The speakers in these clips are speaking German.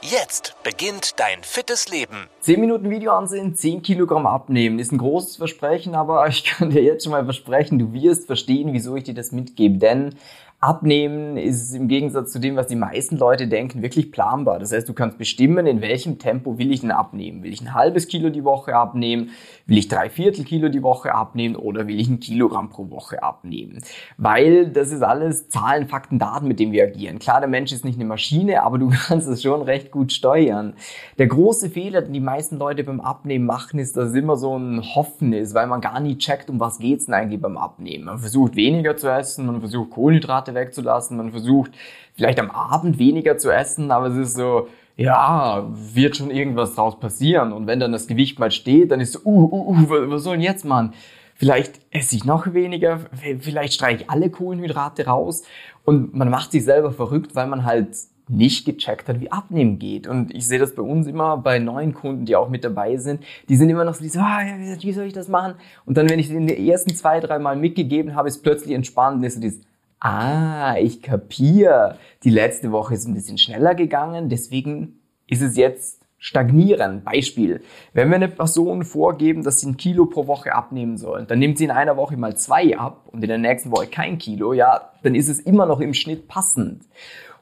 Jetzt beginnt dein fittes Leben. 10 Minuten Video ansehen, 10 Kilogramm abnehmen. Ist ein großes Versprechen, aber ich kann dir jetzt schon mal versprechen, du wirst verstehen, wieso ich dir das mitgebe. Denn Abnehmen ist im Gegensatz zu dem, was die meisten Leute denken, wirklich planbar. Das heißt, du kannst bestimmen, in welchem Tempo will ich denn abnehmen. Will ich ein halbes Kilo die Woche abnehmen? Will ich drei Viertel Kilo die Woche abnehmen? Oder will ich ein Kilogramm pro Woche abnehmen? Weil das ist alles Zahlen, Fakten, Daten, mit denen wir agieren. Klar, der Mensch ist nicht eine Maschine, aber du kannst es schon recht gut steuern. Der große Fehler, den die meisten Leute beim Abnehmen machen, ist, dass es immer so ein Hoffen ist, weil man gar nie checkt, um was geht's denn eigentlich beim Abnehmen. Man versucht weniger zu essen, man versucht Kohlenhydrate wegzulassen. Man versucht vielleicht am Abend weniger zu essen, aber es ist so, ja, wird schon irgendwas draus passieren. Und wenn dann das Gewicht mal steht, dann ist so, uh, uh, uh, was soll denn jetzt, Mann? Vielleicht esse ich noch weniger, vielleicht streiche ich alle Kohlenhydrate raus. Und man macht sich selber verrückt, weil man halt nicht gecheckt hat, wie Abnehmen geht. Und ich sehe das bei uns immer bei neuen Kunden, die auch mit dabei sind. Die sind immer noch so, ah, wie soll ich das machen? Und dann, wenn ich den ersten zwei, drei Mal mitgegeben habe, ist plötzlich entspannt, ist so dieses, ah, ich kapiere, die letzte Woche ist ein bisschen schneller gegangen, deswegen ist es jetzt stagnieren. Beispiel, wenn wir eine Person vorgeben, dass sie ein Kilo pro Woche abnehmen soll, dann nimmt sie in einer Woche mal zwei ab und in der nächsten Woche kein Kilo, ja, dann ist es immer noch im Schnitt passend.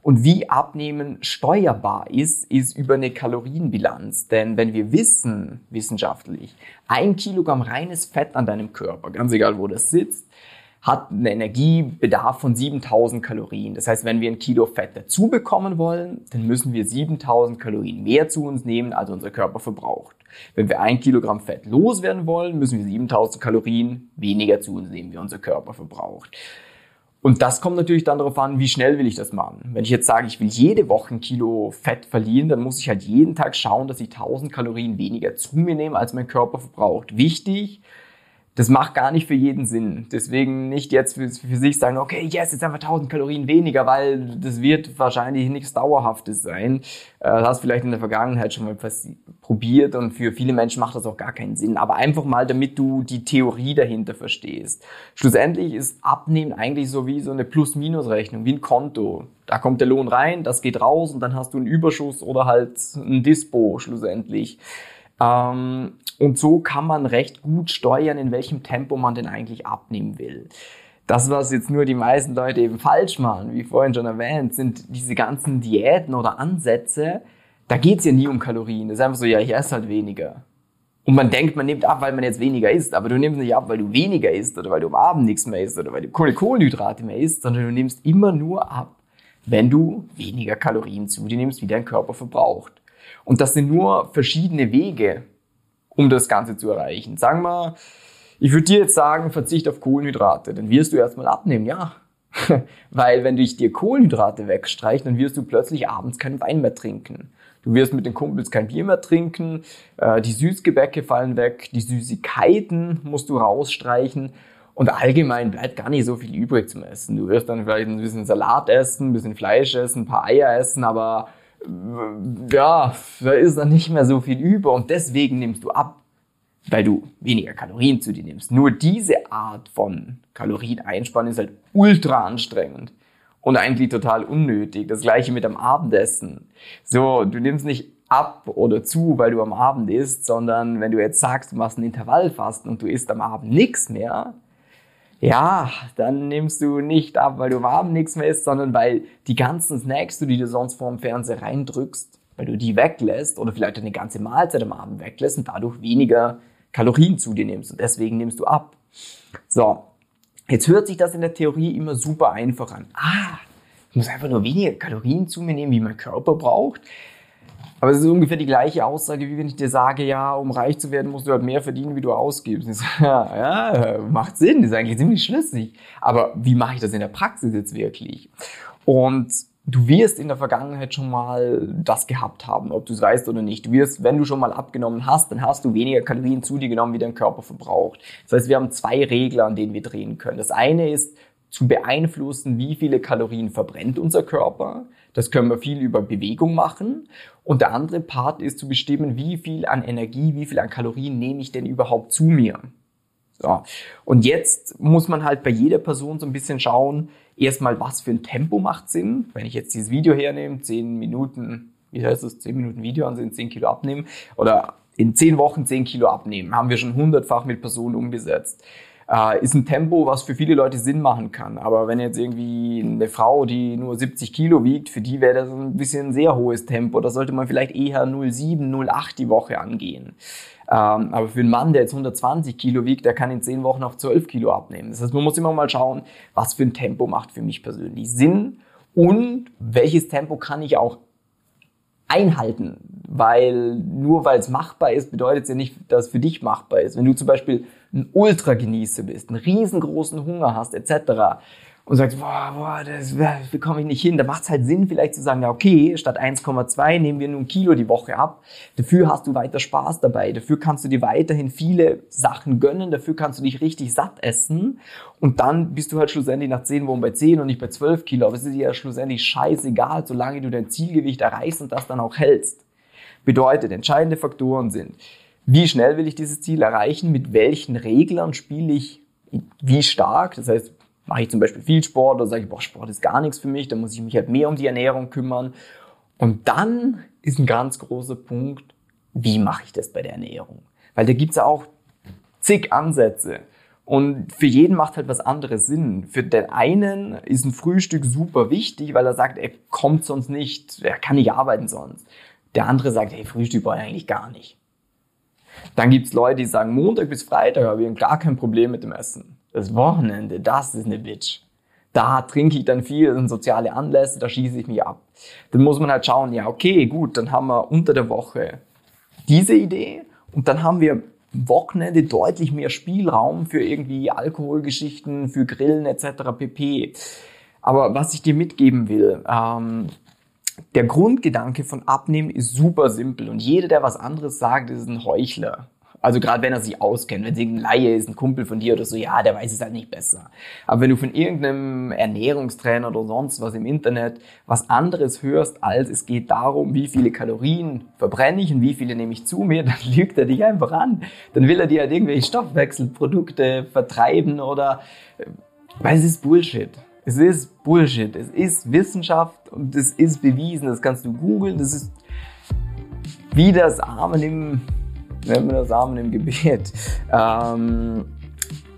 Und wie Abnehmen steuerbar ist, ist über eine Kalorienbilanz. Denn wenn wir wissen, wissenschaftlich, ein Kilogramm reines Fett an deinem Körper, ganz egal wo das sitzt, hat einen Energiebedarf von 7000 Kalorien. Das heißt, wenn wir ein Kilo Fett dazu bekommen wollen, dann müssen wir 7000 Kalorien mehr zu uns nehmen, als unser Körper verbraucht. Wenn wir ein Kilogramm Fett loswerden wollen, müssen wir 7000 Kalorien weniger zu uns nehmen, wie unser Körper verbraucht. Und das kommt natürlich dann darauf an, wie schnell will ich das machen. Wenn ich jetzt sage, ich will jede Woche ein Kilo Fett verlieren, dann muss ich halt jeden Tag schauen, dass ich 1000 Kalorien weniger zu mir nehme, als mein Körper verbraucht. Wichtig, das macht gar nicht für jeden Sinn. Deswegen nicht jetzt für, für, sich sagen, okay, yes, jetzt einfach 1000 Kalorien weniger, weil das wird wahrscheinlich nichts Dauerhaftes sein. Äh, das hast du vielleicht in der Vergangenheit schon mal probiert und für viele Menschen macht das auch gar keinen Sinn. Aber einfach mal, damit du die Theorie dahinter verstehst. Schlussendlich ist Abnehmen eigentlich so wie so eine Plus-Minus-Rechnung, wie ein Konto. Da kommt der Lohn rein, das geht raus und dann hast du einen Überschuss oder halt ein Dispo schlussendlich. Ähm, und so kann man recht gut steuern, in welchem Tempo man denn eigentlich abnehmen will. Das, was jetzt nur die meisten Leute eben falsch machen, wie vorhin schon erwähnt, sind diese ganzen Diäten oder Ansätze. Da geht's ja nie um Kalorien. Das ist einfach so, ja, ich esse halt weniger. Und man denkt, man nimmt ab, weil man jetzt weniger isst. Aber du nimmst nicht ab, weil du weniger isst oder weil du am Abend nichts mehr isst oder weil du keine Kohlenhydrate mehr isst, sondern du nimmst immer nur ab, wenn du weniger Kalorien zu dir nimmst, wie dein Körper verbraucht. Und das sind nur verschiedene Wege, um das Ganze zu erreichen. Sagen wir, ich würde dir jetzt sagen, verzicht auf Kohlenhydrate, dann wirst du erstmal abnehmen, ja. Weil wenn ich dir Kohlenhydrate wegstreiche, dann wirst du plötzlich abends keinen Wein mehr trinken. Du wirst mit den Kumpels kein Bier mehr trinken, äh, die Süßgebäcke fallen weg, die Süßigkeiten musst du rausstreichen und allgemein bleibt gar nicht so viel übrig zum Essen. Du wirst dann vielleicht ein bisschen Salat essen, ein bisschen Fleisch essen, ein paar Eier essen, aber ja, da ist dann nicht mehr so viel über und deswegen nimmst du ab, weil du weniger Kalorien zu dir nimmst. Nur diese Art von Kalorien einsparen ist halt ultra anstrengend und eigentlich total unnötig. Das gleiche mit dem Abendessen. So, du nimmst nicht ab oder zu, weil du am Abend isst, sondern wenn du jetzt sagst, du machst ein Intervallfasten und du isst am Abend nichts mehr, ja, dann nimmst du nicht ab, weil du warm nichts mehr isst, sondern weil die ganzen Snacks, die du sonst vor dem Fernseher reindrückst, weil du die weglässt oder vielleicht eine ganze Mahlzeit am Abend weglässt und dadurch weniger Kalorien zu dir nimmst und deswegen nimmst du ab. So, jetzt hört sich das in der Theorie immer super einfach an. Ah, ich muss einfach nur weniger Kalorien zu mir nehmen, wie mein Körper braucht. Aber es ist ungefähr die gleiche Aussage, wie wenn ich dir sage, ja, um reich zu werden, musst du halt mehr verdienen, wie du ausgibst. So, ja, ja, macht Sinn, ist eigentlich ziemlich schlüssig. Aber wie mache ich das in der Praxis jetzt wirklich? Und du wirst in der Vergangenheit schon mal das gehabt haben, ob du es weißt oder nicht. Du wirst, wenn du schon mal abgenommen hast, dann hast du weniger Kalorien zu dir genommen, wie dein Körper verbraucht. Das heißt, wir haben zwei Regler, an denen wir drehen können. Das eine ist zu beeinflussen, wie viele Kalorien verbrennt unser Körper. Das können wir viel über Bewegung machen. Und der andere Part ist zu bestimmen, wie viel an Energie, wie viel an Kalorien nehme ich denn überhaupt zu mir. So. Und jetzt muss man halt bei jeder Person so ein bisschen schauen, erstmal, was für ein Tempo macht Sinn. Wenn ich jetzt dieses Video hernehme, 10 Minuten, wie heißt das, 10 Minuten Video ansehen, 10 Kilo abnehmen oder in 10 Wochen 10 Kilo abnehmen, haben wir schon hundertfach mit Personen umgesetzt. Äh, ist ein Tempo, was für viele Leute Sinn machen kann. Aber wenn jetzt irgendwie eine Frau, die nur 70 Kilo wiegt, für die wäre das ein bisschen ein sehr hohes Tempo. Da sollte man vielleicht eher 0,7, 0,8 die Woche angehen. Ähm, aber für einen Mann, der jetzt 120 Kilo wiegt, der kann in 10 Wochen auf 12 Kilo abnehmen. Das heißt, man muss immer mal schauen, was für ein Tempo macht für mich persönlich Sinn und welches Tempo kann ich auch einhalten. Weil nur weil es machbar ist, bedeutet es ja nicht, dass es für dich machbar ist. Wenn du zum Beispiel ein Ultra-Genießer bist, einen riesengroßen Hunger hast, etc., und sagst, boah, boah, das bekomme ich nicht hin, da macht es halt Sinn, vielleicht zu sagen, ja, okay, statt 1,2 nehmen wir nur ein Kilo die Woche ab. Dafür hast du weiter Spaß dabei. Dafür kannst du dir weiterhin viele Sachen gönnen. Dafür kannst du dich richtig satt essen. Und dann bist du halt schlussendlich nach 10 Wochen bei 10 und nicht bei 12 Kilo. Aber es ist dir ja schlussendlich scheißegal, solange du dein Zielgewicht erreichst und das dann auch hältst. Bedeutet, entscheidende Faktoren sind, wie schnell will ich dieses Ziel erreichen? Mit welchen Reglern spiele ich wie stark? Das heißt, mache ich zum Beispiel viel Sport oder sage ich, boah, Sport ist gar nichts für mich, dann muss ich mich halt mehr um die Ernährung kümmern. Und dann ist ein ganz großer Punkt, wie mache ich das bei der Ernährung? Weil da gibt's ja auch zig Ansätze. Und für jeden macht halt was anderes Sinn. Für den einen ist ein Frühstück super wichtig, weil er sagt, er kommt sonst nicht, er kann nicht arbeiten sonst. Der andere sagt, hey, Frühstück brauche ich eigentlich gar nicht. Dann gibt's Leute, die sagen, Montag bis Freitag habe ich gar kein Problem mit dem Essen. Das Wochenende, das ist eine Bitch. Da trinke ich dann viel, das sind soziale Anlässe, da schieße ich mich ab. Dann muss man halt schauen, ja, okay, gut, dann haben wir unter der Woche diese Idee und dann haben wir Wochenende deutlich mehr Spielraum für irgendwie Alkoholgeschichten, für Grillen etc. pp. Aber was ich dir mitgeben will, ähm, der Grundgedanke von Abnehmen ist super simpel und jeder, der was anderes sagt, ist ein Heuchler. Also gerade wenn er sich auskennt, wenn es irgendein Laie ist, ein Kumpel von dir oder so, ja, der weiß es halt nicht besser. Aber wenn du von irgendeinem Ernährungstrainer oder sonst was im Internet was anderes hörst, als es geht darum, wie viele Kalorien verbrenne ich und wie viele nehme ich zu mir, dann lügt er dich einfach an. Dann will er dir halt irgendwelche Stoffwechselprodukte vertreiben oder, äh, weil es ist Bullshit. Es ist Bullshit. Es ist Wissenschaft und es ist bewiesen. Das kannst du googeln. Das ist wie das Armen im nennen wir das Samen im Gebet. Ähm,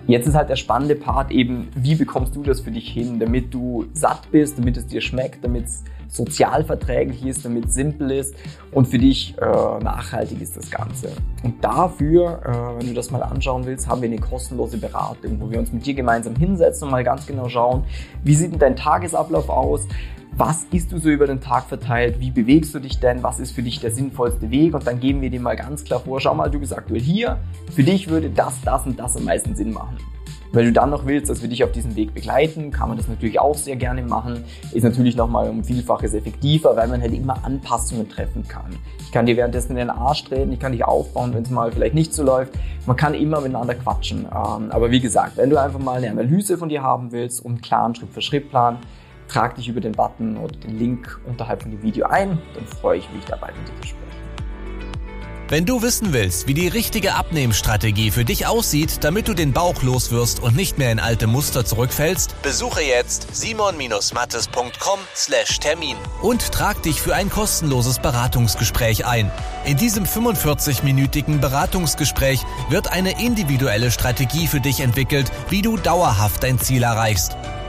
Jetzt ist halt der spannende Part eben, wie bekommst du das für dich hin, damit du satt bist, damit es dir schmeckt, damit es sozial verträglich ist, damit es simpel ist und für dich äh, nachhaltig ist das Ganze. Und dafür, äh, wenn du das mal anschauen willst, haben wir eine kostenlose Beratung, wo wir uns mit dir gemeinsam hinsetzen und mal ganz genau schauen, wie sieht denn dein Tagesablauf aus, was isst du so über den Tag verteilt, wie bewegst du dich denn, was ist für dich der sinnvollste Weg und dann geben wir dir mal ganz klar vor, schau mal, du bist aktuell hier, für dich würde das, das und das am meisten Sinn machen. Wenn du dann noch willst, dass wir dich auf diesem Weg begleiten, kann man das natürlich auch sehr gerne machen. Ist natürlich nochmal um Vielfaches effektiver, weil man halt immer Anpassungen treffen kann. Ich kann dir währenddessen in den Arsch treten, ich kann dich aufbauen, wenn es mal vielleicht nicht so läuft. Man kann immer miteinander quatschen. Ähm, aber wie gesagt, wenn du einfach mal eine Analyse von dir haben willst und einen klaren Schritt-für-Schritt-Plan, trag dich über den Button oder den Link unterhalb von dem Video ein. Dann freue ich mich dabei mit dir zu sprechen. Wenn du wissen willst, wie die richtige Abnehmstrategie für dich aussieht, damit du den Bauch loswirst und nicht mehr in alte Muster zurückfällst, besuche jetzt simon-mattes.com/termin und trag dich für ein kostenloses Beratungsgespräch ein. In diesem 45-minütigen Beratungsgespräch wird eine individuelle Strategie für dich entwickelt, wie du dauerhaft dein Ziel erreichst.